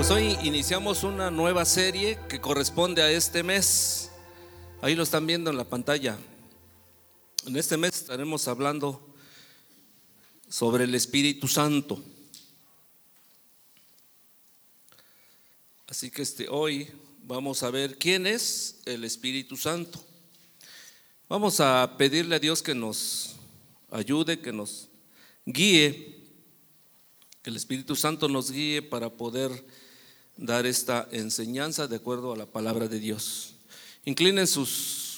Pues hoy iniciamos una nueva serie que corresponde a este mes. Ahí lo están viendo en la pantalla. En este mes estaremos hablando sobre el Espíritu Santo. Así que este, hoy vamos a ver quién es el Espíritu Santo. Vamos a pedirle a Dios que nos ayude, que nos guíe, que el Espíritu Santo nos guíe para poder dar esta enseñanza de acuerdo a la palabra de Dios. Inclinen sus,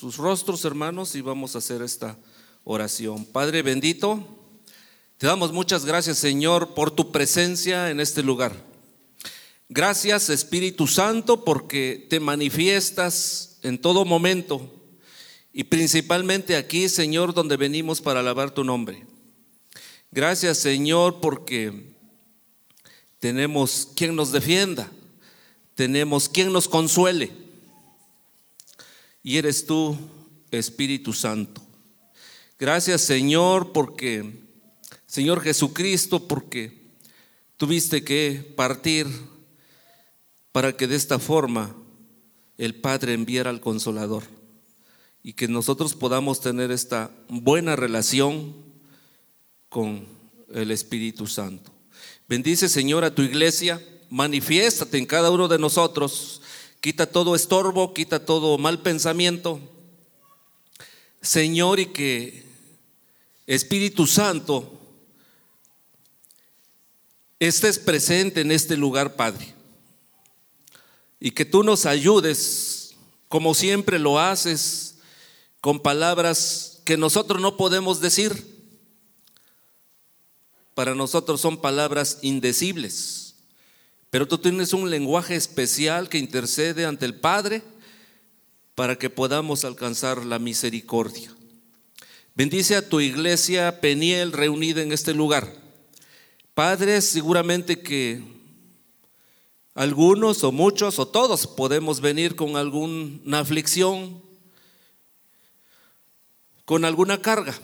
sus rostros, hermanos, y vamos a hacer esta oración. Padre bendito, te damos muchas gracias, Señor, por tu presencia en este lugar. Gracias, Espíritu Santo, porque te manifiestas en todo momento y principalmente aquí, Señor, donde venimos para alabar tu nombre. Gracias, Señor, porque tenemos quien nos defienda, tenemos quien nos consuele. Y eres tú, Espíritu Santo. Gracias, Señor, porque, Señor Jesucristo, porque tuviste que partir para que de esta forma el Padre enviara al Consolador y que nosotros podamos tener esta buena relación con el Espíritu Santo. Bendice, Señor, a tu iglesia, manifiéstate en cada uno de nosotros, quita todo estorbo, quita todo mal pensamiento. Señor, y que Espíritu Santo estés presente en este lugar, Padre. Y que tú nos ayudes, como siempre lo haces, con palabras que nosotros no podemos decir. Para nosotros son palabras indecibles. Pero tú tienes un lenguaje especial que intercede ante el Padre para que podamos alcanzar la misericordia. Bendice a tu iglesia Peniel reunida en este lugar. Padre, seguramente que algunos o muchos o todos podemos venir con alguna aflicción, con alguna carga.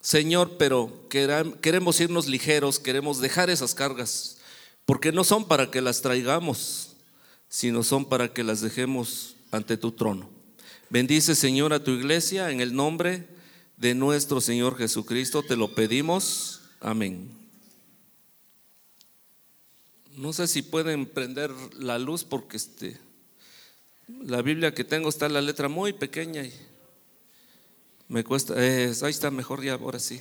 Señor, pero queremos irnos ligeros, queremos dejar esas cargas, porque no son para que las traigamos, sino son para que las dejemos ante tu trono. Bendice, Señor, a tu iglesia en el nombre de nuestro Señor Jesucristo, te lo pedimos. Amén. No sé si pueden prender la luz porque este, la Biblia que tengo está en la letra muy pequeña y me cuesta, ahí está mejor ya, ahora sí.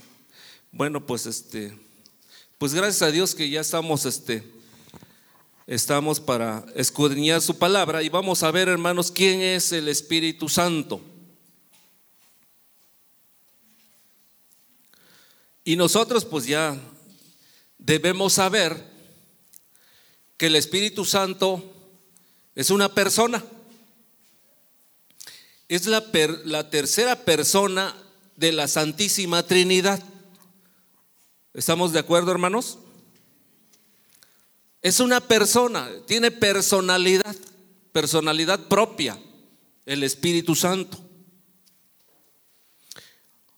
Bueno, pues este, pues gracias a Dios que ya estamos, este, estamos para escudriñar su palabra y vamos a ver, hermanos, quién es el Espíritu Santo. Y nosotros pues ya debemos saber que el Espíritu Santo es una persona es la, la tercera persona de la Santísima Trinidad. ¿Estamos de acuerdo, hermanos? Es una persona, tiene personalidad, personalidad propia, el Espíritu Santo.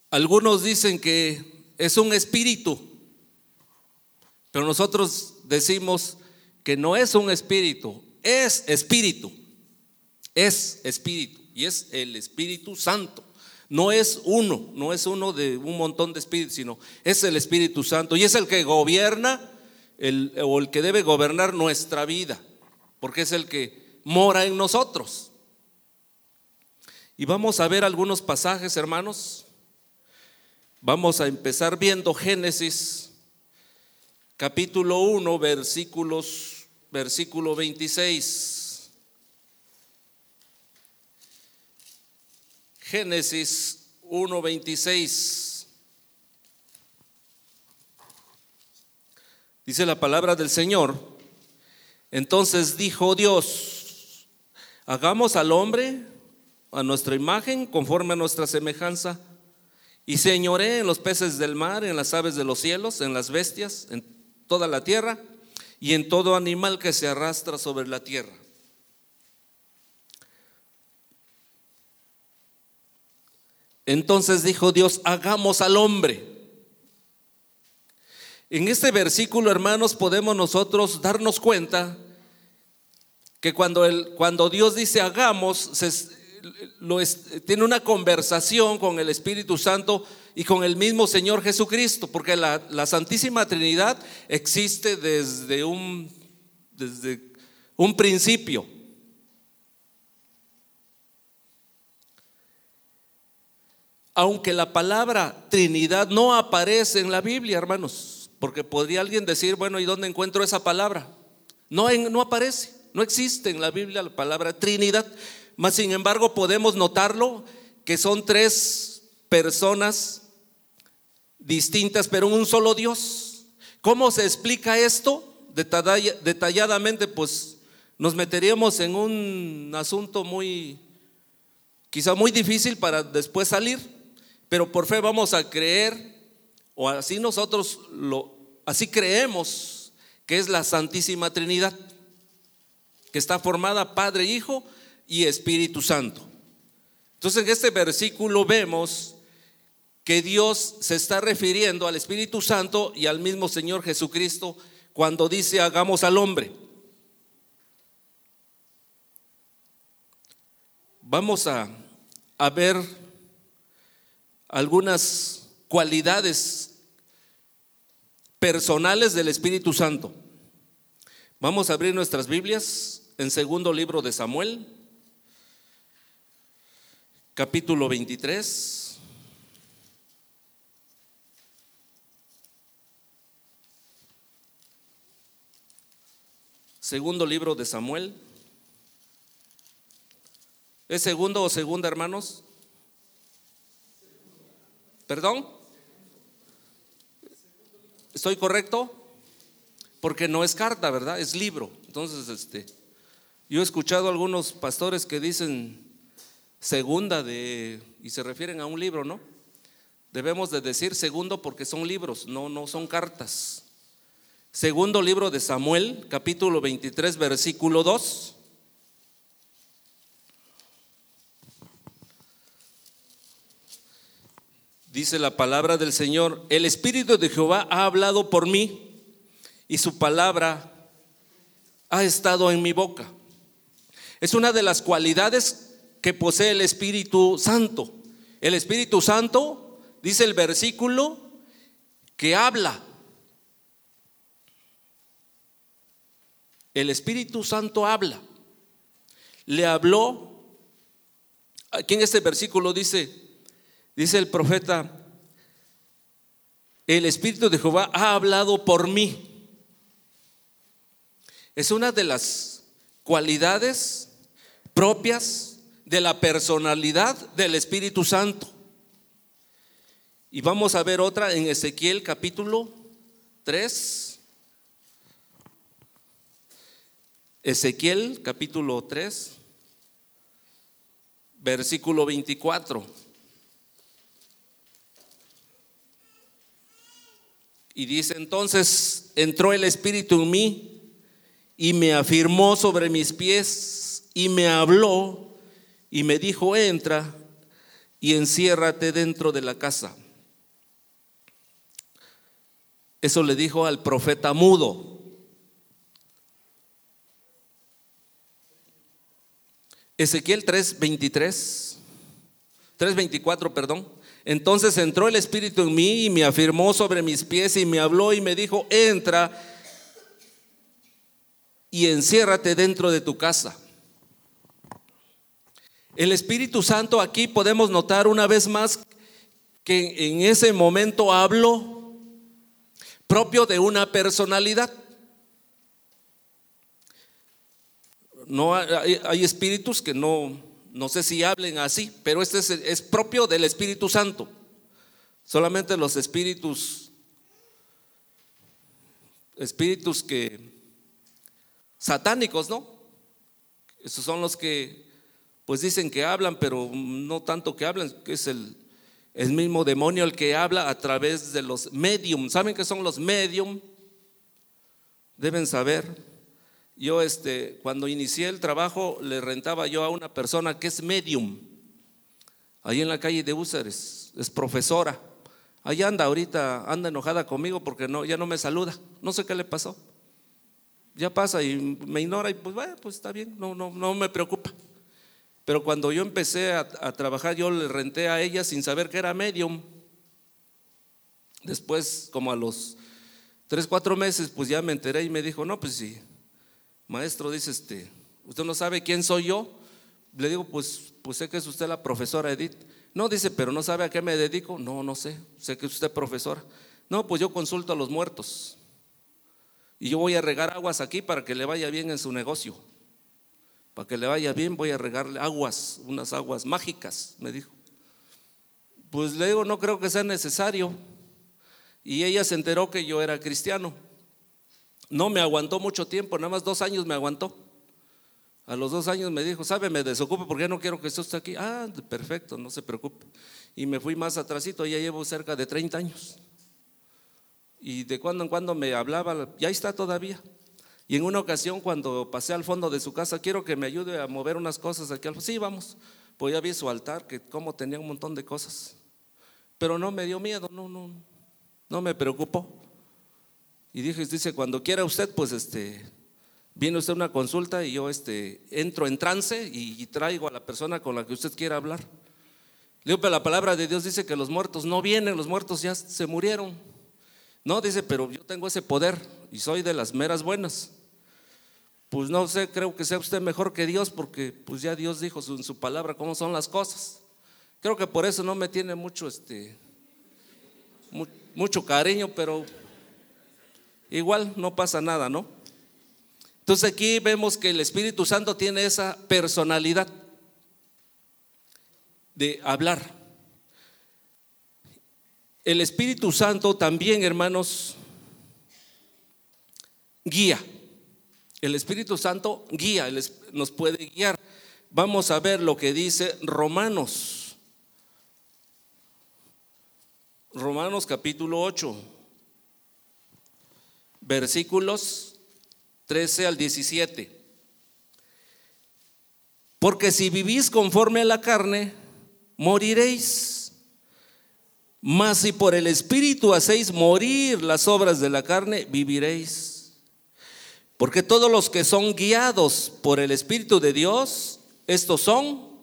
Algunos dicen que es un espíritu, pero nosotros decimos que no es un espíritu, es espíritu, es espíritu y es el Espíritu Santo. No es uno, no es uno de un montón de espíritus, sino es el Espíritu Santo y es el que gobierna el, o el que debe gobernar nuestra vida, porque es el que mora en nosotros. Y vamos a ver algunos pasajes, hermanos. Vamos a empezar viendo Génesis capítulo 1, versículos versículo 26. Génesis 1:26. Dice la palabra del Señor. Entonces dijo Dios, hagamos al hombre a nuestra imagen, conforme a nuestra semejanza, y señoré en los peces del mar, en las aves de los cielos, en las bestias, en toda la tierra, y en todo animal que se arrastra sobre la tierra. Entonces dijo Dios, hagamos al hombre. En este versículo, hermanos, podemos nosotros darnos cuenta que cuando, el, cuando Dios dice hagamos, se, lo tiene una conversación con el Espíritu Santo y con el mismo Señor Jesucristo, porque la, la Santísima Trinidad existe desde un, desde un principio. Aunque la palabra Trinidad no aparece en la Biblia, hermanos, porque podría alguien decir, bueno, ¿y dónde encuentro esa palabra? No, no aparece, no existe en la Biblia la palabra Trinidad. Mas, sin embargo, podemos notarlo que son tres personas distintas, pero un solo Dios. ¿Cómo se explica esto? Detalladamente, pues nos meteríamos en un asunto muy, quizá muy difícil para después salir, pero por fe vamos a creer, o así nosotros lo, así creemos que es la Santísima Trinidad, que está formada Padre, Hijo y Espíritu Santo. Entonces en este versículo vemos que Dios se está refiriendo al Espíritu Santo y al mismo Señor Jesucristo cuando dice hagamos al hombre. Vamos a, a ver algunas cualidades personales del Espíritu Santo. Vamos a abrir nuestras Biblias en segundo libro de Samuel, capítulo 23. Segundo libro de Samuel. ¿Es segundo o segunda, hermanos? ¿Perdón? ¿Estoy correcto? Porque no es carta, ¿verdad? Es libro. Entonces, este, yo he escuchado a algunos pastores que dicen segunda de, y se refieren a un libro, ¿no? Debemos de decir segundo porque son libros, no, no son cartas. Segundo libro de Samuel, capítulo 23, versículo 2. Dice la palabra del Señor, el Espíritu de Jehová ha hablado por mí y su palabra ha estado en mi boca. Es una de las cualidades que posee el Espíritu Santo. El Espíritu Santo, dice el versículo, que habla. El Espíritu Santo habla. Le habló, aquí en este versículo dice, dice el profeta, el Espíritu de Jehová ha hablado por mí. Es una de las cualidades propias de la personalidad del Espíritu Santo. Y vamos a ver otra en Ezequiel capítulo 3. Ezequiel capítulo 3, versículo 24. Y dice entonces, entró el Espíritu en mí y me afirmó sobre mis pies y me habló y me dijo, entra y enciérrate dentro de la casa. Eso le dijo al profeta mudo. Ezequiel 3:23, 3:24, perdón. Entonces entró el Espíritu en mí y me afirmó sobre mis pies y me habló y me dijo, entra y enciérrate dentro de tu casa. El Espíritu Santo aquí podemos notar una vez más que en ese momento habló propio de una personalidad. no hay, espíritus que no, no sé si hablen así, pero este es, propio del Espíritu Santo. Solamente los espíritus, espíritus que satánicos, ¿no? Esos son los que pues dicen que hablan, pero no tanto que hablan, que es el, el mismo demonio el que habla a través de los medium. ¿Saben qué son los medium? Deben saber. Yo este, cuando inicié el trabajo le rentaba yo a una persona que es medium, ahí en la calle de Úceres, es profesora. Ahí anda ahorita, anda enojada conmigo porque no, ya no me saluda. No sé qué le pasó. ya pasa y me ignora y pues, bueno, pues está bien, no, no, no me preocupa. Pero cuando yo empecé a, a, trabajar, yo le renté a ella sin saber que era medium. Después, como a los tres, cuatro meses, pues ya me enteré y me dijo, no, pues sí, maestro, dice este, ¿usted no sabe quién soy yo? Le digo, pues, pues sé que es usted la profesora Edith. No, dice, pero no sabe a qué me dedico. No, no sé, sé que es usted profesora. No, pues yo consulto a los muertos. Y yo voy a regar aguas aquí para que le vaya bien en su negocio. Para que le vaya bien voy a regarle aguas, unas aguas mágicas, me dijo. Pues le digo, no creo que sea necesario. Y ella se enteró que yo era cristiano. No me aguantó mucho tiempo, nada más dos años me aguantó. A los dos años me dijo, sabe, me desocupe porque no quiero que esté aquí. Ah, perfecto, no se preocupe. Y me fui más atrásito, ya llevo cerca de 30 años. Y de cuando en cuando me hablaba, ya está todavía. Y en una ocasión cuando pasé al fondo de su casa, quiero que me ayude a mover unas cosas aquí al Sí, vamos. Pues ya vi su altar, que como tenía un montón de cosas. Pero no me dio miedo, no, no, no me preocupó. Y dije, dice, cuando quiera usted, pues este, viene usted a una consulta y yo este, entro en trance y, traigo a la persona con la que usted quiera hablar. Le digo, pero la palabra de Dios dice que los muertos no vienen, los muertos ya se murieron. No, dice, pero yo tengo ese poder y soy de las meras buenas. Pues no sé, creo que sea usted mejor que Dios porque pues ya Dios dijo en su palabra cómo son las cosas. Creo que por eso no me tiene mucho este mucho cariño, pero igual no pasa nada, ¿no? Entonces aquí vemos que el Espíritu Santo tiene esa personalidad de hablar. El Espíritu Santo también, hermanos, guía. El Espíritu Santo guía, nos puede guiar. Vamos a ver lo que dice Romanos. Romanos capítulo 8, versículos 13 al 17. Porque si vivís conforme a la carne, moriréis. Mas si por el Espíritu hacéis morir las obras de la carne, viviréis. Porque todos los que son guiados por el Espíritu de Dios, estos son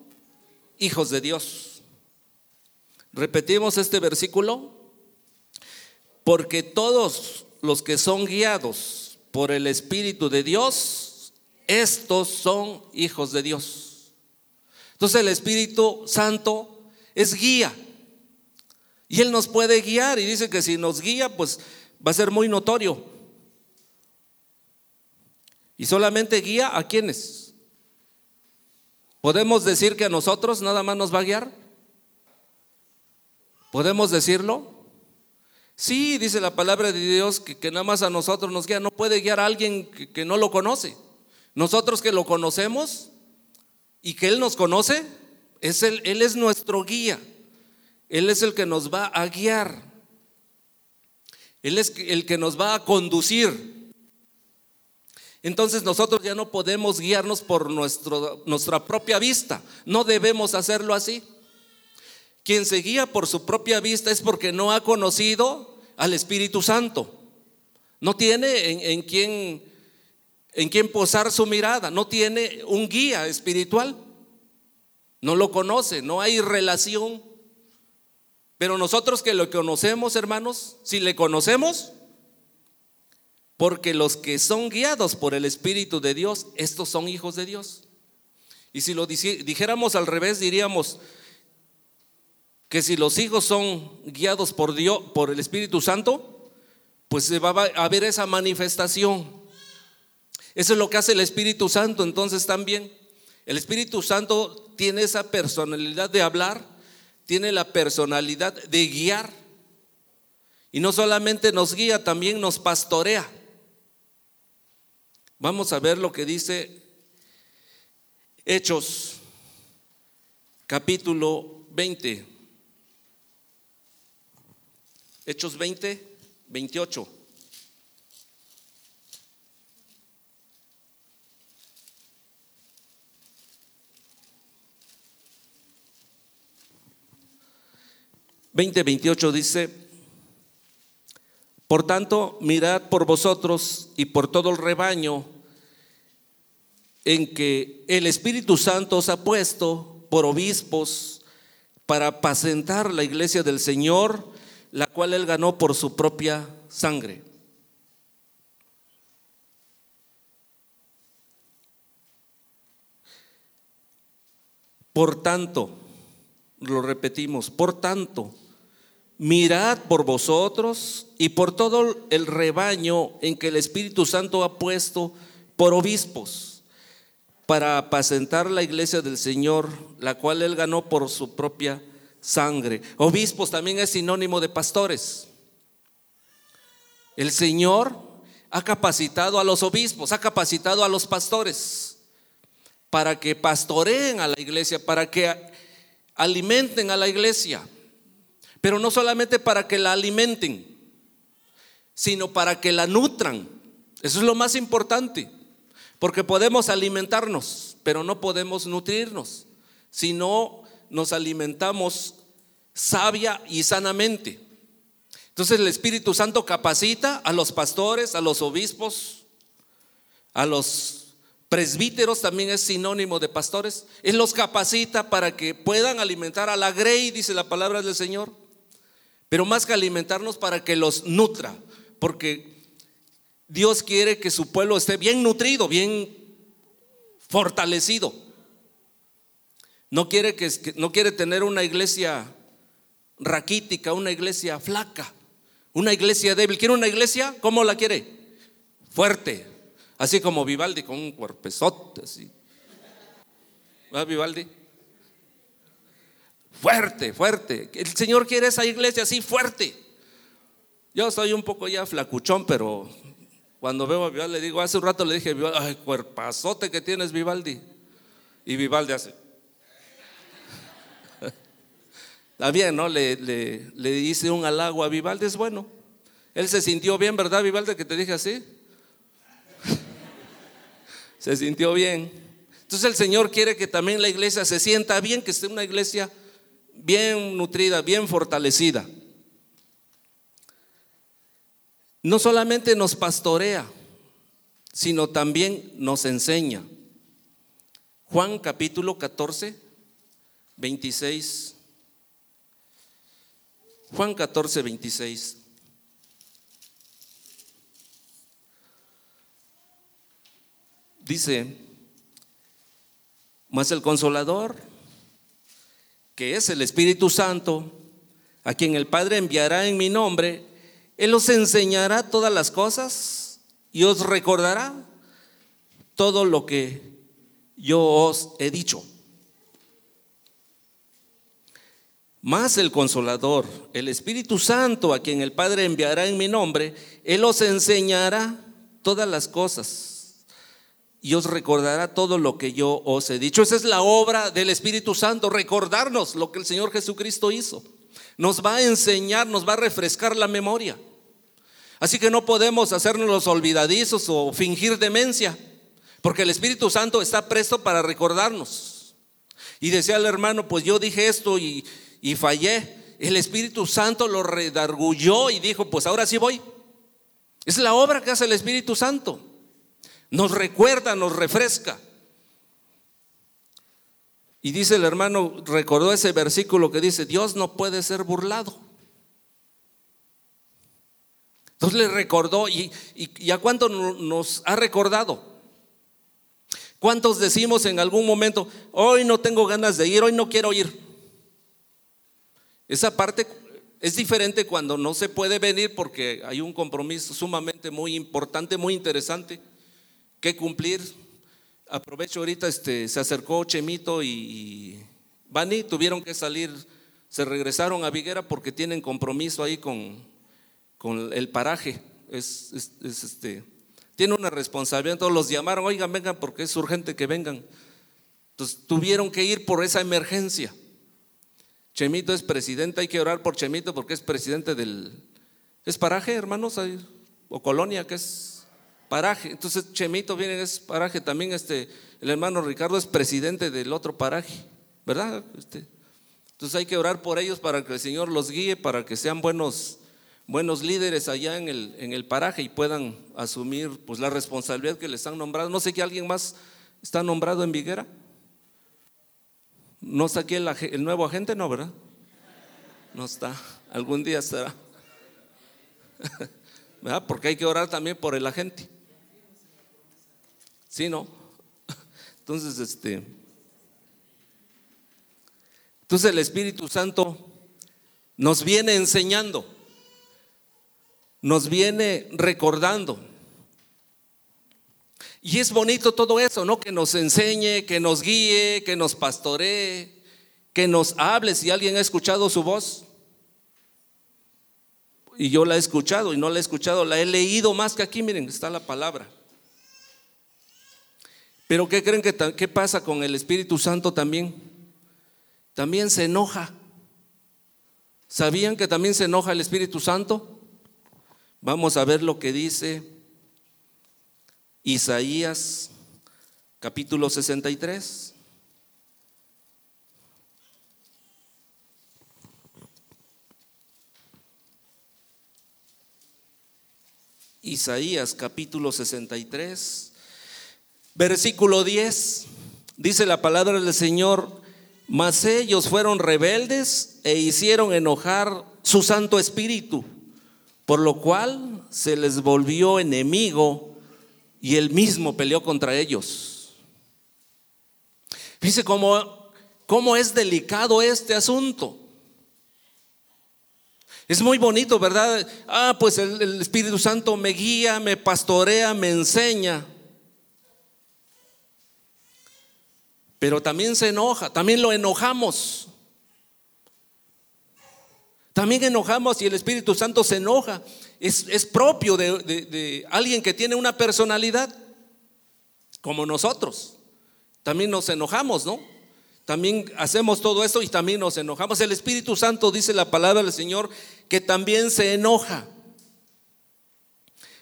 hijos de Dios. Repetimos este versículo. Porque todos los que son guiados por el Espíritu de Dios, estos son hijos de Dios. Entonces el Espíritu Santo es guía. Y Él nos puede guiar y dice que si nos guía, pues va a ser muy notorio. Y solamente guía a quienes. ¿Podemos decir que a nosotros nada más nos va a guiar? ¿Podemos decirlo? Sí, dice la palabra de Dios que, nada más a nosotros nos guía. No puede guiar a alguien que, no lo conoce. Nosotros que lo conocemos y que Él nos conoce, es él, es nuestro guía. Él es el que nos va a guiar. Él es el que nos va a conducir. Entonces nosotros ya no podemos guiarnos por nuestra propia vista. No debemos hacerlo así. Quien se guía por su propia vista es porque no ha conocido al Espíritu Santo. No tiene en, quién en quien posar su mirada. No tiene un guía espiritual. No lo conoce. No hay relación. Pero nosotros que lo conocemos, hermanos, si le conocemos, porque los que son guiados por el Espíritu de Dios, estos son hijos de Dios. Y si lo dijéramos al revés, diríamos que si los hijos son guiados por Dios, por el Espíritu Santo, pues se va a haber esa manifestación. Eso es lo que hace el Espíritu Santo. Entonces también el Espíritu Santo tiene esa personalidad de hablar tiene la personalidad de guiar. Y no solamente nos guía, también nos pastorea. Vamos a ver lo que dice Hechos, capítulo 20. Hechos 20, 28. 2028 dice, Por tanto, mirad por vosotros y por todo el rebaño en que el Espíritu Santo os ha puesto por obispos para apacentar la iglesia del Señor, la cual él ganó por su propia sangre. Por tanto, lo repetimos, por tanto, mirad por vosotros y por todo el rebaño en que el Espíritu Santo ha puesto por obispos para apacentar la iglesia del Señor, la cual él ganó por su propia sangre. Obispos también es sinónimo de pastores. El Señor ha capacitado a los obispos, ha capacitado a los pastores para que pastoreen a la iglesia, para que alimenten a la iglesia. Pero no solamente para que la alimenten, sino para que la nutran. Eso es lo más importante. Porque podemos alimentarnos, pero no podemos nutrirnos si no nos alimentamos sabia y sanamente. Entonces el Espíritu Santo capacita a los pastores, a los obispos, a los Presbíteros también es sinónimo de pastores. Él los capacita para que puedan alimentar a la grey, dice la palabra del Señor. Pero más que alimentarnos para que los nutra, porque Dios quiere que su pueblo esté bien nutrido, bien fortalecido. No quiere, que, no quiere tener una iglesia raquítica, una iglesia flaca, una iglesia débil. ¿Quiere una iglesia? ¿Cómo la quiere? Fuerte, Así como Vivaldi con un cuerpezote así. ¿Va Vivaldi? Fuerte, fuerte. El Señor quiere esa iglesia así fuerte. Yo soy un poco ya flacuchón, pero cuando veo a Vivaldi le digo, hace un rato le dije, ay, cuerpazote que tienes Vivaldi. Y Vivaldi hace. Está bien, ¿no? Le, le, le un halago a Vivaldi, es bueno. Él se sintió bien, ¿verdad, Vivaldi, que te dije así? se sintió bien. Entonces el Señor quiere que también la iglesia se sienta bien, que esté una iglesia bien nutrida, bien fortalecida. No solamente nos pastorea, sino también nos enseña. Juan capítulo 14, 26. Juan 14, 26. Dice, más el consolador, que es el Espíritu Santo, a quien el Padre enviará en mi nombre, Él os enseñará todas las cosas y os recordará todo lo que yo os he dicho. Más el consolador, el Espíritu Santo, a quien el Padre enviará en mi nombre, Él os enseñará todas las cosas y os recordará todo lo que yo os he dicho. Esa es la obra del Espíritu Santo, recordarnos lo que el Señor Jesucristo hizo. Nos va a enseñar, nos va a refrescar la memoria. Así que no podemos hacernos los olvidadizos o fingir demencia, porque el Espíritu Santo está presto para recordarnos. Y decía el hermano, pues yo dije esto y, y fallé. El Espíritu Santo lo redargulló y dijo, pues ahora sí voy. Es la obra que hace el Espíritu Santo nos recuerda, nos refresca. Y dice el hermano, recordó ese versículo que dice, Dios no puede ser burlado. Entonces le recordó y, y, a cuánto nos ha recordado. ¿Cuántos decimos en algún momento, hoy no tengo ganas de ir, hoy no quiero ir? Esa parte es diferente cuando no se puede venir porque hay un compromiso sumamente muy importante, muy interesante que cumplir. Aprovecho ahorita, este, se acercó Chemito y, tuvieron que salir, se regresaron a Viguera porque tienen compromiso ahí con, con el paraje. Es, este, tiene una responsabilidad, todos los llamaron, oigan, vengan porque es urgente que vengan. Entonces tuvieron que ir por esa emergencia. Chemito es presidente, hay que orar por Chemito porque es presidente del... ¿Es paraje, hermanos? ¿O colonia? que es? paraje. Entonces Chemito viene es paraje, también este, el hermano Ricardo es presidente del otro paraje, ¿verdad? Este, entonces hay que orar por ellos para que el Señor los guíe, para que sean buenos, buenos líderes allá en el, en el paraje y puedan asumir pues, la responsabilidad que les han nombrado. No sé que alguien más está nombrado en Viguera. ¿No está aquí el, nuevo agente? No, ¿verdad? No está. Algún día estará. ¿Verdad? Porque hay que orar también por el agente. ¿Sí, no? Entonces, este. Entonces el Espíritu Santo nos viene enseñando, nos viene recordando. Y es bonito todo eso, ¿no? Que nos enseñe, que nos guíe, que nos pastoree, que nos hable si alguien ha escuchado su voz. Y yo la he escuchado y no la he escuchado, la he leído más que aquí, miren, está la palabra. Pero ¿qué creen que qué pasa con el Espíritu Santo también? También se enoja. ¿Sabían que también se enoja el Espíritu Santo? Vamos a ver lo que dice Isaías capítulo 63. Isaías capítulo 63. Versículo 10, dice la palabra del Señor, mas ellos fueron rebeldes e hicieron enojar su Santo Espíritu, por lo cual se les volvió enemigo y él mismo peleó contra ellos. Fíjese cómo, cómo es delicado este asunto. Es muy bonito, ¿verdad? Ah, pues el, el Espíritu Santo me guía, me pastorea, me enseña. pero también se enoja, también lo enojamos. También enojamos y el Espíritu Santo se enoja. Es, propio de, alguien que tiene una personalidad como nosotros. También nos enojamos, ¿no? También hacemos todo esto y también nos enojamos. El Espíritu Santo dice la palabra del Señor que también se enoja.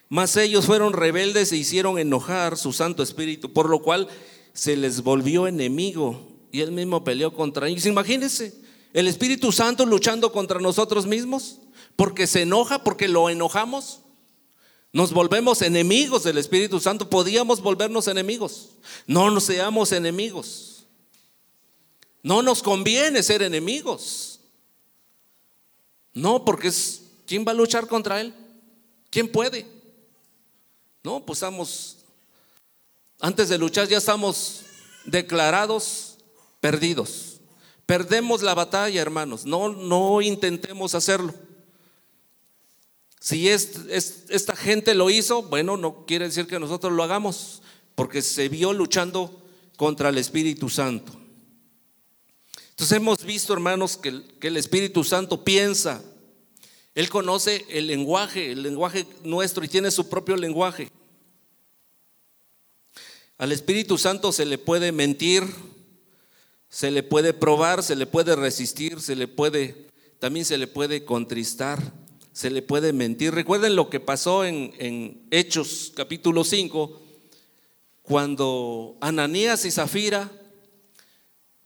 Mas ellos fueron rebeldes e hicieron enojar su Santo Espíritu, por lo cual se les volvió enemigo y él mismo peleó contra ellos. Imagínense, el Espíritu Santo luchando contra nosotros mismos, porque se enoja, porque lo enojamos. Nos volvemos enemigos del Espíritu Santo. Podíamos volvernos enemigos. No nos seamos enemigos. No nos conviene ser enemigos. No, porque es, ¿quién va a luchar contra él? ¿Quién puede? No, pues estamos antes de luchar ya estamos declarados perdidos. Perdemos la batalla, hermanos. No, no intentemos hacerlo. Si esta gente lo hizo, bueno, no quiere decir que nosotros lo hagamos, porque se vio luchando contra el Espíritu Santo. Entonces hemos visto, hermanos, que el Espíritu Santo piensa. Él conoce el lenguaje, el lenguaje nuestro y tiene su propio lenguaje. Al Espíritu Santo se le puede mentir, se le puede probar, se le puede resistir, se le puede, también se le puede contristar, se le puede mentir. Recuerden lo que pasó en, en Hechos capítulo 5, cuando Ananías y Zafira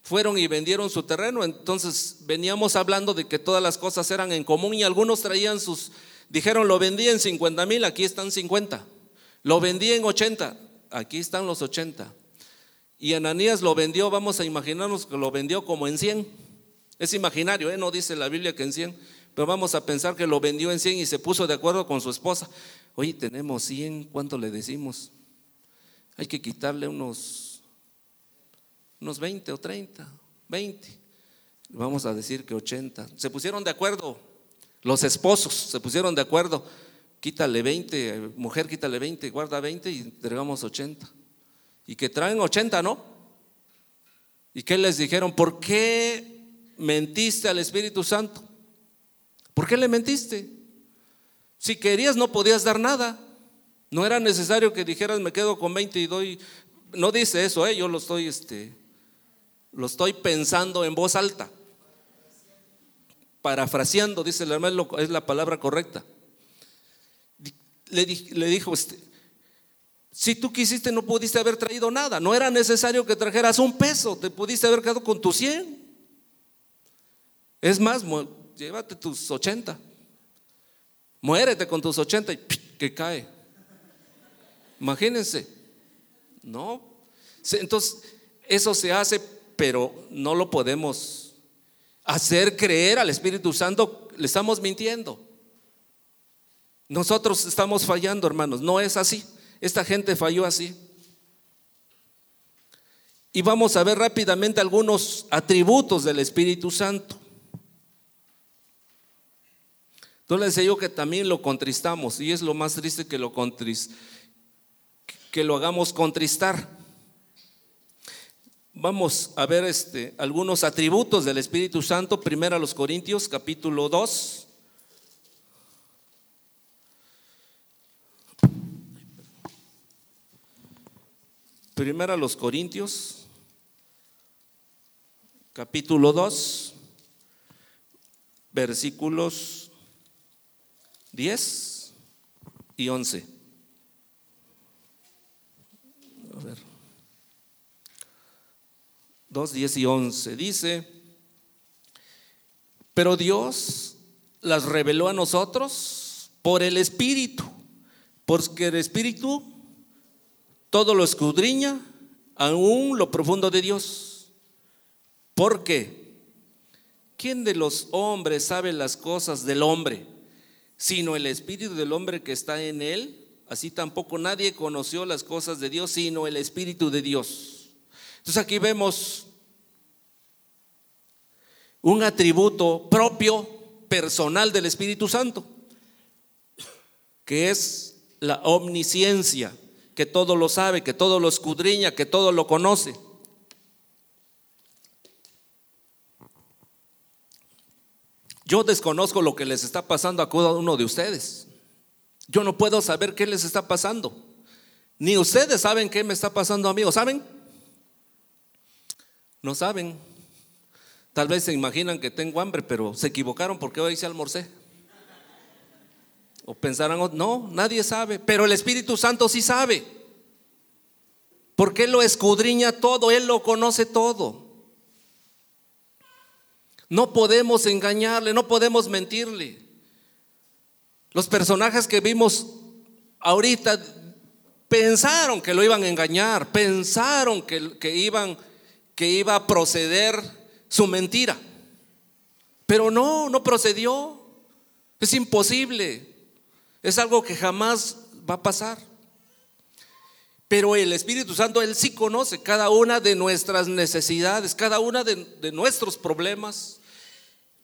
fueron y vendieron su terreno. Entonces veníamos hablando de que todas las cosas eran en común y algunos traían sus, dijeron, lo vendí en 50 mil, aquí están 50. Lo vendí en 80, aquí están los 80. Y Ananías lo vendió, vamos a imaginarnos que lo vendió como en 100. Es imaginario, ¿eh? no dice la Biblia que en 100, pero vamos a pensar que lo vendió en 100 y se puso de acuerdo con su esposa. Oye, tenemos 100, ¿cuánto le decimos? Hay que quitarle unos, unos 20 o 30, 20. Vamos a decir que 80. Se pusieron de acuerdo, los esposos se pusieron de acuerdo quítale 20, mujer quítale 20, guarda 20 y entregamos 80. Y que traen 80, ¿no? ¿Y qué les dijeron? ¿Por qué mentiste al Espíritu Santo? ¿Por qué le mentiste? Si querías no podías dar nada. No era necesario que dijeras me quedo con 20 y doy. No dice eso, ¿eh? yo lo estoy, este, lo estoy pensando en voz alta. Parafraseando, dice el hermano, es la palabra correcta le, dijo, este, si tú quisiste no pudiste haber traído nada, no era necesario que trajeras un peso, te pudiste haber quedado con tus 100. Es más, llévate tus 80. Muérete con tus 80 y que cae. Imagínense. No. Entonces, eso se hace, pero no lo podemos hacer creer al Espíritu Santo. Le estamos mintiendo. Nosotros estamos fallando, hermanos. No es así. Esta gente falló así. Y vamos a ver rápidamente algunos atributos del Espíritu Santo. Entonces les digo que también lo contristamos y es lo más triste que lo que lo hagamos contristar. Vamos a ver este, algunos atributos del Espíritu Santo, primero a los Corintios capítulo 2. Primero a los Corintios capítulo 2, versículos 10 y 11. A ver. 2, 10 y 11. Dice, pero Dios las reveló a nosotros por el Espíritu, porque el Espíritu todo lo escudriña, aún lo profundo de Dios. ¿Por qué? ¿Quién de los hombres sabe las cosas del hombre? Sino el espíritu del hombre que está en él. Así tampoco nadie conoció las cosas de Dios, sino el espíritu de Dios. Entonces aquí vemos un atributo propio, personal del Espíritu Santo, que es la omnisciencia, que todo lo sabe, que todo lo escudriña, que todo lo conoce. Yo desconozco lo que les está pasando a cada uno de ustedes. Yo no puedo saber qué les está pasando. Ni ustedes saben qué me está pasando a mí. ¿O saben? No saben. Tal vez se imaginan que tengo hambre, pero se equivocaron porque hoy se almorcé. O pensarán, no, nadie sabe, pero el Espíritu Santo sí sabe. Porque Él lo escudriña todo, Él lo conoce todo. No podemos engañarle, no podemos mentirle. Los personajes que vimos ahorita pensaron que lo iban a engañar, pensaron que, que, iban, que iba a proceder su mentira. Pero no, no procedió. Es imposible. Es algo que jamás va a pasar. Pero el Espíritu Santo, Él sí conoce cada una de nuestras necesidades, cada una de, nuestros problemas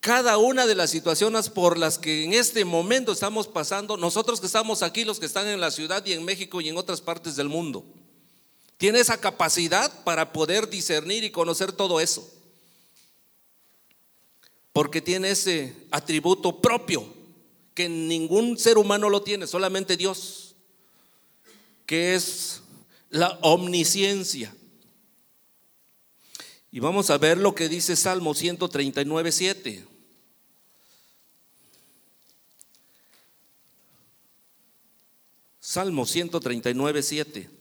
cada una de las situaciones por las que en este momento estamos pasando, nosotros que estamos aquí, los que están en la ciudad y en México y en otras partes del mundo. Tiene esa capacidad para poder discernir y conocer todo eso. Porque tiene ese atributo propio que ningún ser humano lo tiene, solamente Dios, que es la omnisciencia. Y vamos a ver lo que dice Salmo 139, 7. Salmo 139, 7.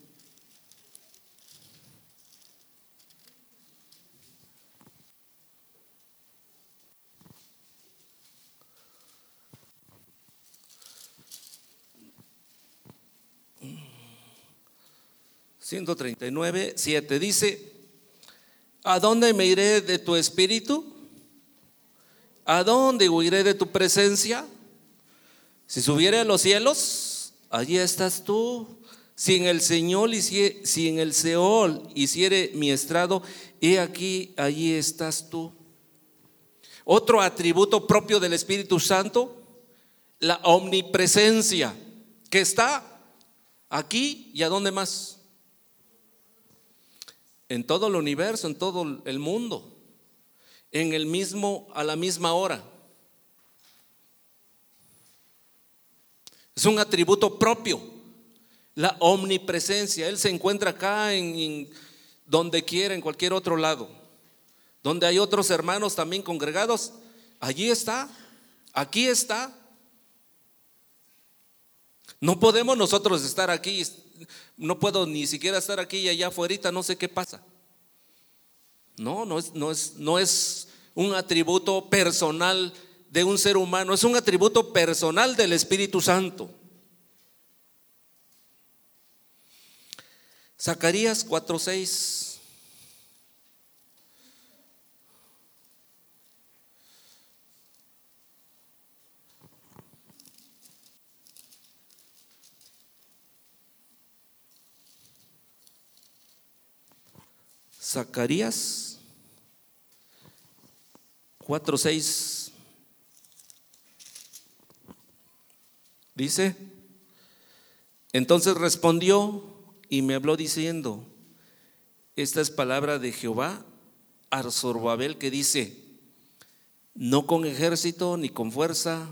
Nueve siete dice, ¿a dónde me iré de tu espíritu? ¿A dónde huiré de tu presencia? Si subiere a los cielos, allí estás tú. Si en el Señor, si en el Seol hiciere mi estrado, he aquí, allí estás tú. Otro atributo propio del Espíritu Santo, la omnipresencia, que está aquí y a dónde más. En todo el universo, en todo el mundo, en el mismo, a la misma hora. Es un atributo propio, la omnipresencia. Él se encuentra acá en, donde quiera, en cualquier otro lado. Donde hay otros hermanos también congregados, allí está, aquí está. No podemos nosotros estar aquí, no puedo ni siquiera estar aquí y allá afuera, no sé qué pasa. No, no es, no es, no es un atributo personal de un ser humano, es un atributo personal del Espíritu Santo. Zacarías 4:6 Zacarías 4:6 dice, entonces respondió y me habló diciendo, esta es palabra de Jehová a que dice, no con ejército ni con fuerza,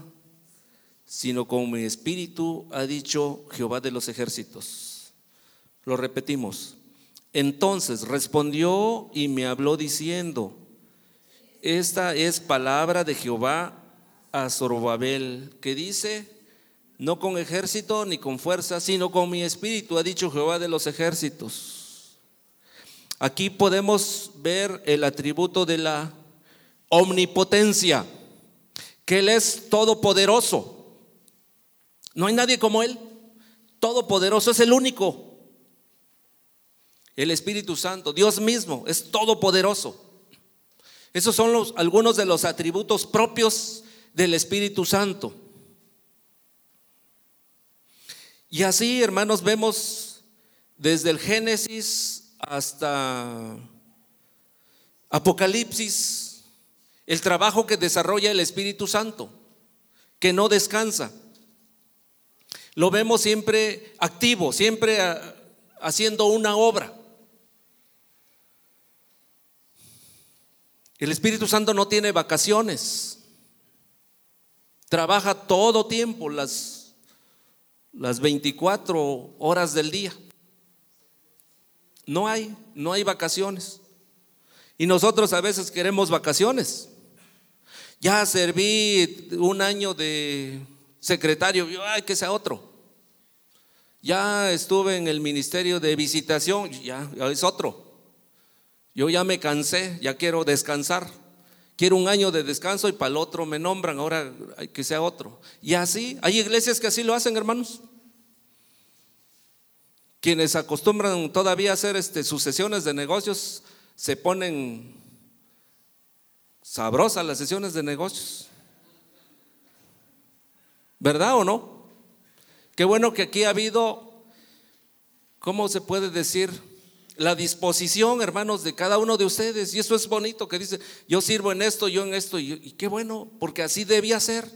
sino con mi espíritu, ha dicho Jehová de los ejércitos. Lo repetimos. Entonces respondió y me habló diciendo, esta es palabra de Jehová a Zorobabel, que dice, no con ejército ni con fuerza, sino con mi espíritu, ha dicho Jehová de los ejércitos. Aquí podemos ver el atributo de la omnipotencia, que Él es todopoderoso. No hay nadie como Él. Todopoderoso es el único. El Espíritu Santo, Dios mismo, es todopoderoso. Esos son algunos de los atributos propios del Espíritu Santo. Y así, hermanos, vemos desde el Génesis hasta Apocalipsis el trabajo que desarrolla el Espíritu Santo, que no descansa. Lo vemos siempre activo, siempre ah, haciendo una obra. El Espíritu Santo no tiene vacaciones. Trabaja todo tiempo, las, las 24 horas del día. No hay, no hay vacaciones. Y nosotros a veces queremos vacaciones. Ya serví un año de secretario, ay, que sea otro. Ya estuve en el ministerio de visitación, ya es otro. Yo ya me cansé, ya quiero descansar. Quiero un año de descanso y para el otro me nombran, ahora que sea otro. Y así, hay iglesias que así lo hacen, hermanos. Quienes acostumbran todavía a hacer este, sucesiones de negocios, se ponen sabrosas las sesiones de negocios. ¿Verdad o no? Qué bueno que aquí ha habido, ¿cómo se puede decir? La disposición, hermanos, de cada uno de ustedes. Y eso es bonito que dice, yo sirvo en esto, yo en esto. Y, qué bueno, porque así debía ser.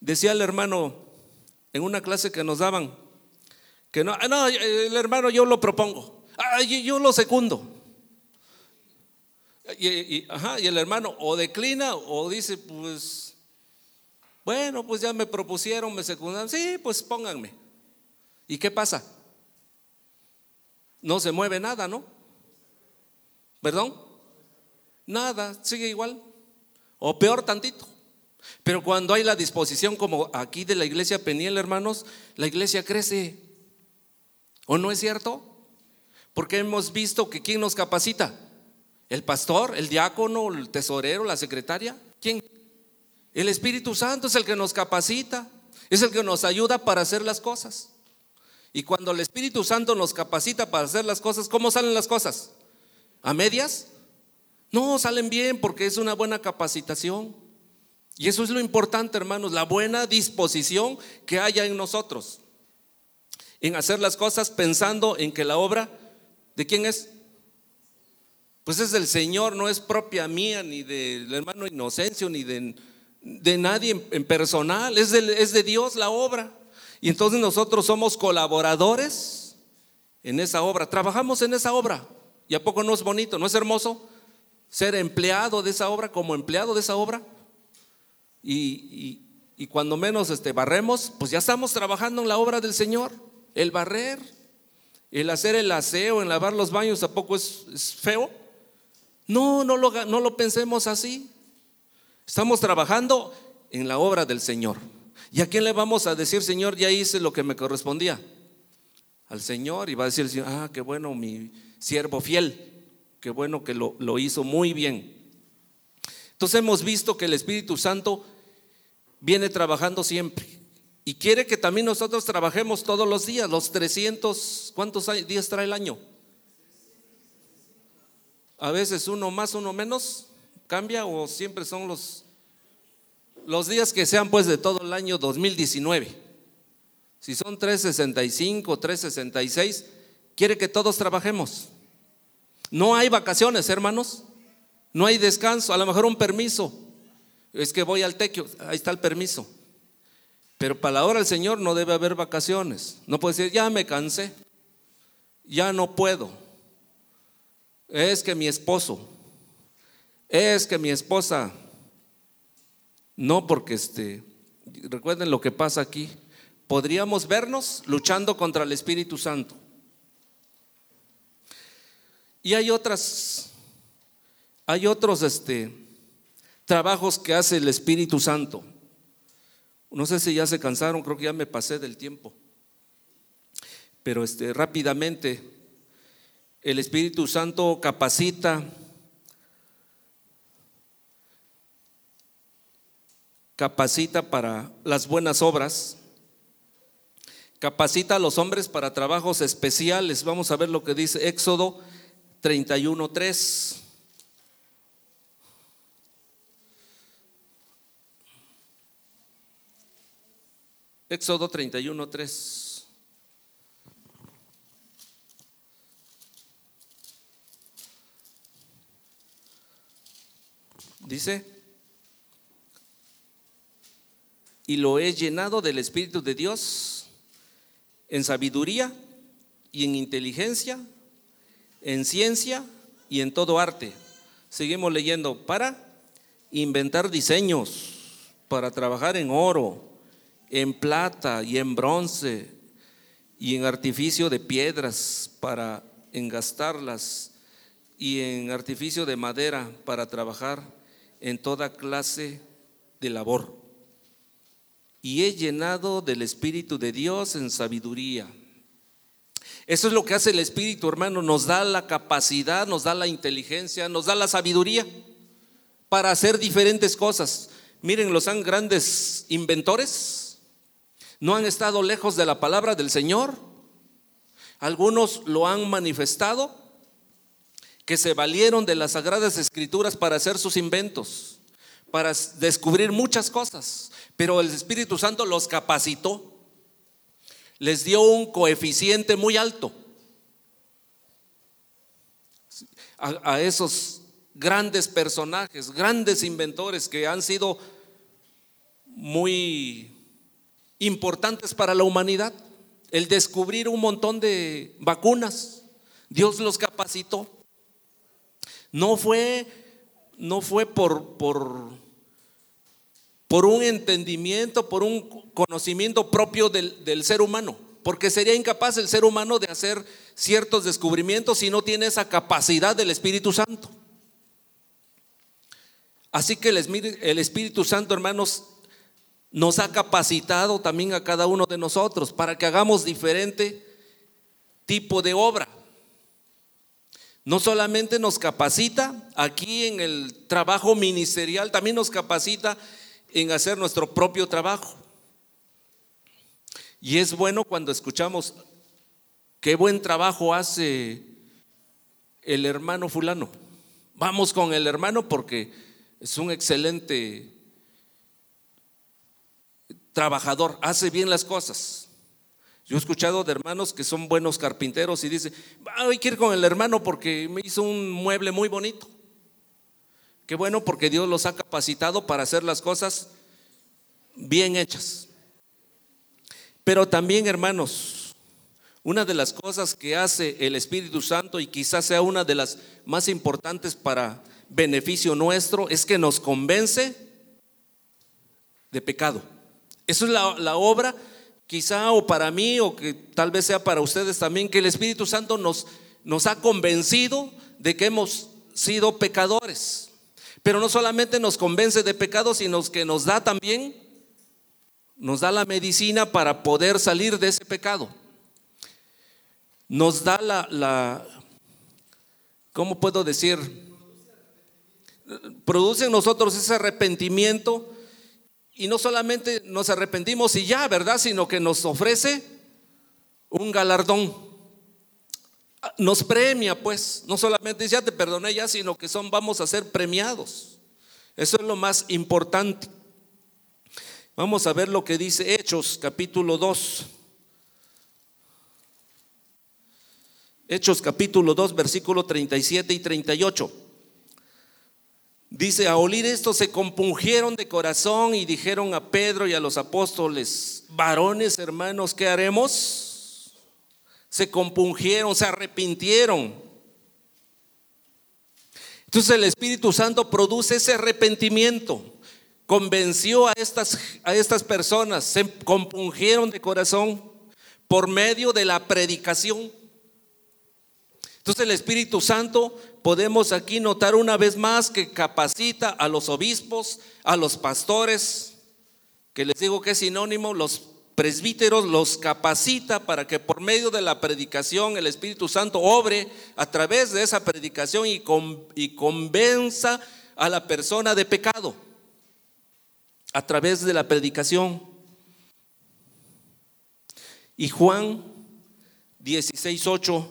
Decía el hermano en una clase que nos daban, que no, ah, no el hermano yo lo propongo, yo, lo secundo. Y el hermano o declina o dice, pues, bueno, pues ya me propusieron, me secundaron, sí, pues pónganme. ¿Y qué pasa? No se mueve nada, ¿no? ¿Perdón? Nada, sigue igual. O peor tantito. Pero cuando hay la disposición como aquí de la iglesia Peniel, hermanos, la iglesia crece. ¿O no es cierto? Porque hemos visto que ¿quién nos capacita? ¿El pastor, el diácono, el tesorero, la secretaria? ¿Quién? El Espíritu Santo es el que nos capacita, es el que nos ayuda para hacer las cosas. Y cuando el Espíritu Santo nos capacita para hacer las cosas, ¿cómo salen las cosas? ¿A medias? No, salen bien porque es una buena capacitación. Y eso es lo importante, hermanos, la buena disposición que haya en nosotros. En hacer las cosas pensando en que la obra, ¿de quién es? Pues es del Señor, no es propia mía, ni del hermano Inocencio, ni de, de nadie en, personal, es es de Dios la obra. Y entonces nosotros somos colaboradores en esa obra, trabajamos en esa obra. ¿Y a poco no es bonito, no es hermoso ser empleado de esa obra, como empleado de esa obra? Y, cuando menos este, barremos, pues ya estamos trabajando en la obra del Señor. El barrer, el hacer el aseo, el lavar los baños, ¿a poco es, es feo? No, no lo, no lo pensemos así. Estamos trabajando en la obra del Señor. ¿Y a quién le vamos a decir, Señor, ya hice lo que me correspondía? Al Señor y va a decir Señor, ah, qué bueno, mi siervo fiel, qué bueno que lo, lo hizo muy bien. Entonces hemos visto que el Espíritu Santo viene trabajando siempre y quiere que también nosotros trabajemos todos los días, los 300, ¿cuántos días trae el año? A veces uno más, uno menos, cambia o siempre son los, los días que sean pues de todo el año 2019. Si son 365, 366, quiere que todos trabajemos. No hay vacaciones, hermanos. No hay descanso, a lo mejor un permiso. Es que voy al tequio, ahí está el permiso. Pero para la hora del Señor no debe haber vacaciones. No puede decir, ya me cansé, ya no puedo. Es que mi esposo, es que mi esposa, no porque este, recuerden lo que pasa aquí, podríamos vernos luchando contra el Espíritu Santo. Y hay otras, hay otros este, trabajos que hace el Espíritu Santo. No sé si ya se cansaron, creo que ya me pasé del tiempo. Pero este, rápidamente, el Espíritu Santo capacita, capacita para las buenas obras, capacita a los hombres para trabajos especiales. Vamos a ver lo que dice Éxodo 31.3. Éxodo 31.3. Dice, y lo he llenado del Espíritu de Dios en sabiduría y en inteligencia en ciencia y en todo arte. Seguimos leyendo para inventar diseños, para trabajar en oro, en plata y en bronce y en artificio de piedras para engastarlas y en artificio de madera para trabajar en toda clase de labor. Y he llenado del Espíritu de Dios en sabiduría eso es lo que hace el Espíritu, hermano. Nos da la capacidad, nos da la inteligencia, nos da la sabiduría para hacer diferentes cosas. Miren, los grandes inventores no han estado lejos de la palabra del Señor. Algunos lo han manifestado, que se valieron de las sagradas escrituras para hacer sus inventos, para descubrir muchas cosas. Pero el Espíritu Santo los capacitó les dio un coeficiente muy alto a, esos grandes personajes, grandes inventores que han sido muy importantes para la humanidad. El descubrir un montón de vacunas, Dios los capacitó. No fue, no fue por, por, por un entendimiento, por un conocimiento propio del, ser humano, porque sería incapaz el ser humano de hacer ciertos descubrimientos si no tiene esa capacidad del Espíritu Santo. Así que el Espíritu Santo, hermanos, nos ha capacitado también a cada uno de nosotros para que hagamos diferente tipo de obra. No solamente nos capacita aquí en el trabajo ministerial, también nos capacita en hacer nuestro propio trabajo. Y es bueno cuando escuchamos qué buen trabajo hace el hermano fulano. Vamos con el hermano porque es un excelente trabajador, hace bien las cosas. Yo he escuchado de hermanos que son buenos carpinteros y dicen, hay que ir con el hermano porque me hizo un mueble muy bonito. Qué bueno porque Dios los ha capacitado para hacer las cosas bien hechas. Pero también, hermanos, una de las cosas que hace el Espíritu Santo y quizás sea una de las más importantes para beneficio nuestro es que nos convence de pecado. Eso es la, obra, quizá o para mí o que tal vez sea para ustedes también, que el Espíritu Santo nos, nos ha convencido de que hemos sido pecadores. Pero no solamente nos convence de pecado, sino que nos da también nos da la medicina para poder salir de ese pecado. Nos da la, la ¿cómo puedo decir? produce en nosotros ese arrepentimiento y no solamente nos arrepentimos y ya, ¿verdad? Sino que nos ofrece un galardón. Nos premia, pues, no solamente ya te perdoné ya, sino que son vamos a ser premiados. Eso es lo más importante. Vamos a ver lo que dice Hechos capítulo 2. Hechos capítulo 2, versículo 37 y 38. Dice, a oír esto se compungieron de corazón y dijeron a Pedro y a los apóstoles, varones hermanos, ¿qué haremos? Se compungieron, se arrepintieron. Entonces el Espíritu Santo produce ese arrepentimiento. Convenció a estas, a estas personas, se compungieron de corazón por medio de la predicación. Entonces el Espíritu Santo podemos aquí notar una vez más que capacita a los obispos, a los pastores, que les digo que es sinónimo, los presbíteros los capacita para que por medio de la predicación el Espíritu Santo obre a través de esa predicación y, convenza a la persona de pecado a través de la predicación. Y Juan 16:8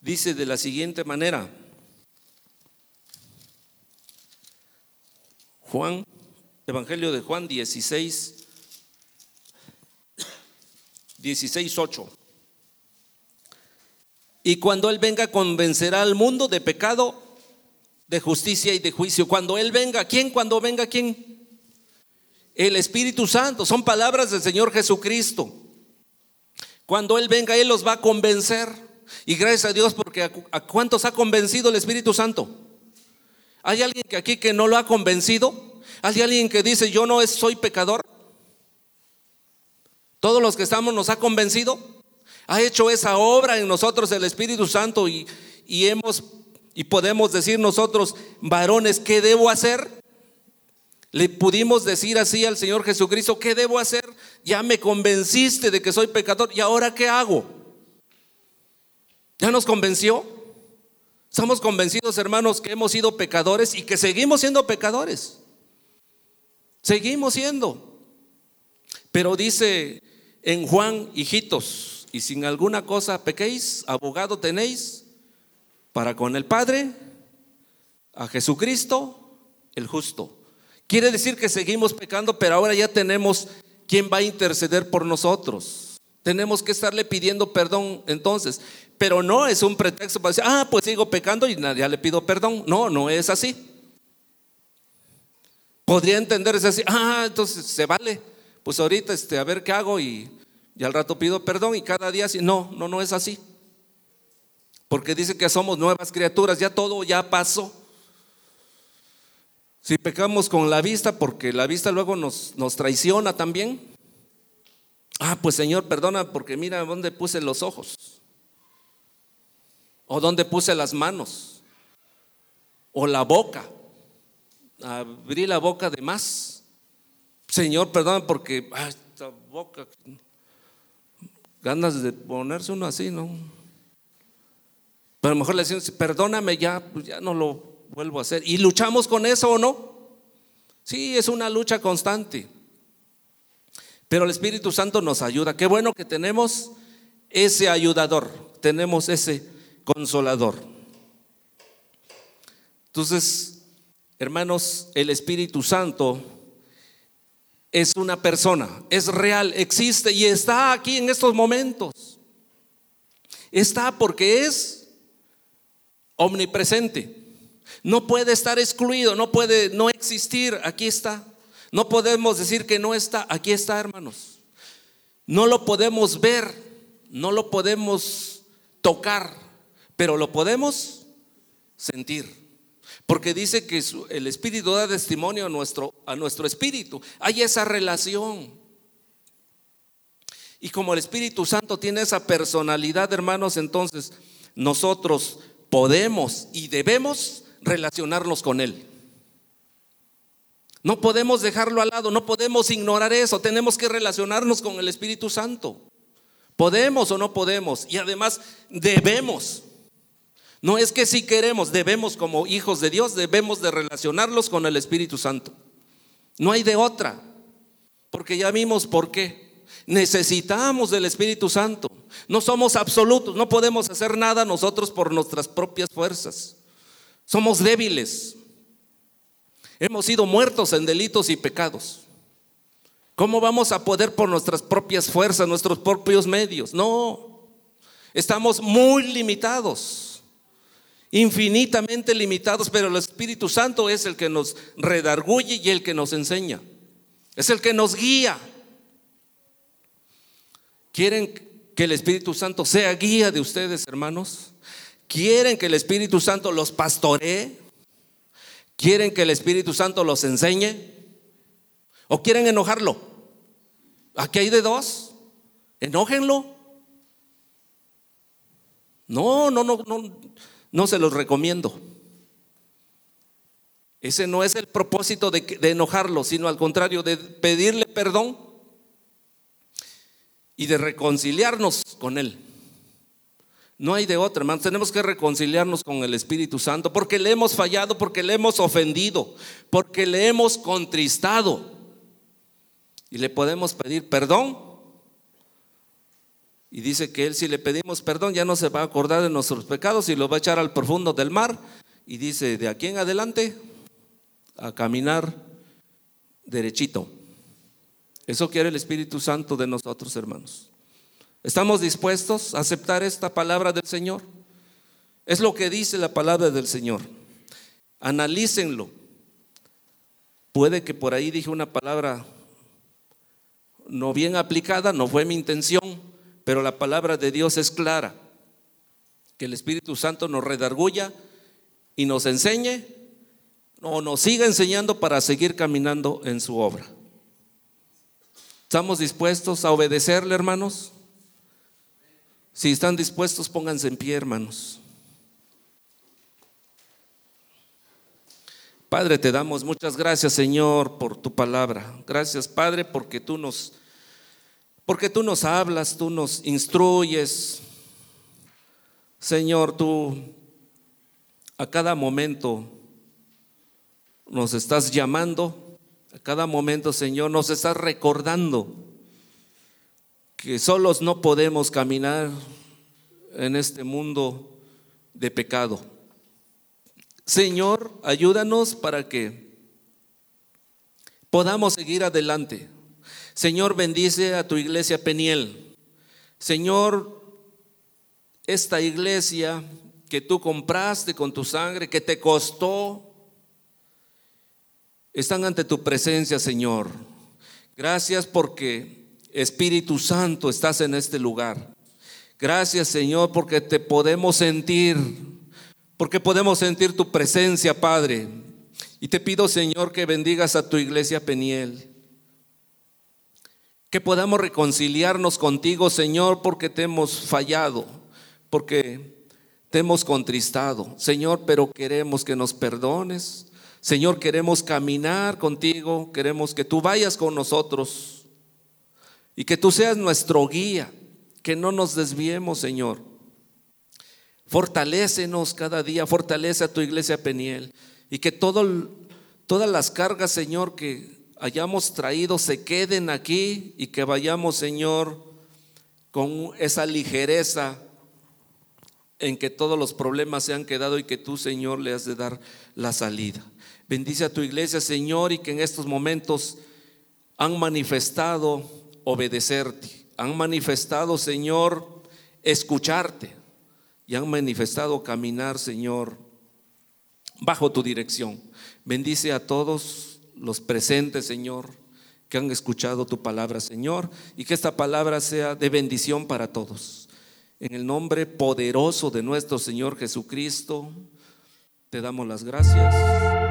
dice de la siguiente manera. Juan, Evangelio de Juan 16, 16, 8. Y cuando Él venga, convencerá al mundo de pecado, de justicia y de juicio. Cuando Él venga, ¿quién? Cuando venga, ¿quién? El Espíritu Santo. Son palabras del Señor Jesucristo. Cuando Él venga, Él los va a convencer. Y gracias a Dios porque a, cuántos ha convencido el Espíritu Santo. ¿Hay alguien que aquí que no lo ha convencido? ¿Hay alguien que dice yo no soy pecador? Todos los que estamos nos ha convencido. Ha hecho esa obra en nosotros el Espíritu Santo y, y hemos y podemos decir nosotros, varones, ¿qué debo hacer? Le pudimos decir así al Señor Jesucristo, ¿qué debo hacer? Ya me convenciste de que soy pecador, ¿y ahora qué hago? ¿Ya nos convenció? Estamos convencidos, hermanos, que hemos sido pecadores y que seguimos siendo pecadores. Seguimos siendo. Pero dice en Juan, hijitos, y sin alguna cosa pequéis, abogado tenéis para con el Padre, a Jesucristo, el justo. Quiere decir que seguimos pecando, pero ahora ya tenemos quien va a interceder por nosotros. Tenemos que estarle pidiendo perdón entonces. Pero no es un pretexto para decir, ah, pues sigo pecando y ya le pido perdón. No, no es así. Podría entenderse así, ah, entonces se vale. Pues ahorita este, a ver qué hago y, y al rato pido perdón y cada día así. No, no, no es así. Porque dice que somos nuevas criaturas, ya todo ya pasó. Si pecamos con la vista, porque la vista luego nos, nos traiciona también. Ah, pues Señor, perdona porque mira dónde puse los ojos. ¿O dónde puse las manos? ¿O la boca? Abrí la boca de más. Señor, perdón porque ah, esta boca, ganas de ponerse uno así, ¿no? Pero a lo mejor le decimos, perdóname ya, pues ya no lo vuelvo a hacer. ¿Y luchamos con eso o no? Sí, es una lucha constante. Pero el Espíritu Santo nos ayuda. Qué bueno que tenemos ese ayudador, tenemos ese consolador. Entonces, hermanos, el Espíritu Santo es una persona, es real, existe y está aquí en estos momentos. Está porque es omnipresente. No puede estar excluido, no puede no existir, aquí está. No podemos decir que no está, aquí está, hermanos. No lo podemos ver, no lo podemos tocar, pero lo podemos sentir. Porque dice que el Espíritu da testimonio a nuestro, a nuestro espíritu. Hay esa relación. Y como el Espíritu Santo tiene esa personalidad, hermanos, entonces nosotros podemos y debemos relacionarnos con Él. No podemos dejarlo al lado, no podemos ignorar eso, tenemos que relacionarnos con el Espíritu Santo. Podemos o no podemos y además debemos. No es que si queremos, debemos como hijos de Dios, debemos de relacionarlos con el Espíritu Santo. No hay de otra, porque ya vimos por qué. Necesitamos del Espíritu Santo. No somos absolutos, no podemos hacer nada nosotros por nuestras propias fuerzas. Somos débiles. Hemos sido muertos en delitos y pecados. ¿Cómo vamos a poder por nuestras propias fuerzas, nuestros propios medios? No, estamos muy limitados, infinitamente limitados, pero el Espíritu Santo es el que nos redarguye y el que nos enseña, es el que nos guía. ¿Quieren que el Espíritu Santo sea guía de ustedes, hermanos? ¿Quieren que el Espíritu Santo los pastoree? ¿Quieren que el Espíritu Santo los enseñe? ¿O quieren enojarlo? Aquí hay de dos. Enójenlo. No, no, no, no, no se los recomiendo. Ese no es el propósito de, enojarlo, sino al contrario, de pedirle perdón y de reconciliarnos con Él. No hay de otra, hermanos. Tenemos que reconciliarnos con el Espíritu Santo porque le hemos fallado, porque le hemos ofendido, porque le hemos contristado. Y le podemos pedir perdón. Y dice que Él si le pedimos perdón ya no se va a acordar de nuestros pecados y los va a echar al profundo del mar. Y dice, de aquí en adelante, a caminar derechito. Eso quiere el Espíritu Santo de nosotros, hermanos. ¿Estamos dispuestos a aceptar esta palabra del Señor? Es lo que dice la palabra del Señor. Analícenlo. Puede que por ahí dije una palabra no bien aplicada, no fue mi intención, pero la palabra de Dios es clara. Que el Espíritu Santo nos redarguya y nos enseñe o nos siga enseñando para seguir caminando en su obra. ¿Estamos dispuestos a obedecerle, hermanos? Si están dispuestos, pónganse en pie, hermanos. Padre, te damos muchas gracias, Señor, por tu palabra. Gracias, Padre, porque tú nos porque tú nos hablas, tú nos instruyes. Señor, tú a cada momento nos estás llamando, a cada momento, Señor, nos estás recordando que solos no podemos caminar en este mundo de pecado. Señor, ayúdanos para que podamos seguir adelante. Señor, bendice a tu iglesia Peniel. Señor, esta iglesia que tú compraste con tu sangre, que te costó, están ante tu presencia, Señor. Gracias porque Espíritu Santo, estás en este lugar. Gracias Señor porque te podemos sentir, porque podemos sentir tu presencia, Padre. Y te pido Señor que bendigas a tu iglesia Peniel. Que podamos reconciliarnos contigo, Señor, porque te hemos fallado, porque te hemos contristado. Señor, pero queremos que nos perdones. Señor, queremos caminar contigo, queremos que tú vayas con nosotros. Y que tú seas nuestro guía, que no nos desviemos, Señor. Fortalécenos cada día, fortalece a tu iglesia Peniel. Y que todas las cargas, Señor, que hayamos traído se queden aquí y que vayamos, Señor, con esa ligereza en que todos los problemas se han quedado y que tú, Señor, le has de dar la salida. Bendice a tu iglesia, Señor, y que en estos momentos han manifestado obedecerte. Han manifestado, Señor, escucharte. Y han manifestado caminar, Señor, bajo tu dirección. Bendice a todos los presentes, Señor, que han escuchado tu palabra, Señor, y que esta palabra sea de bendición para todos. En el nombre poderoso de nuestro Señor Jesucristo, te damos las gracias.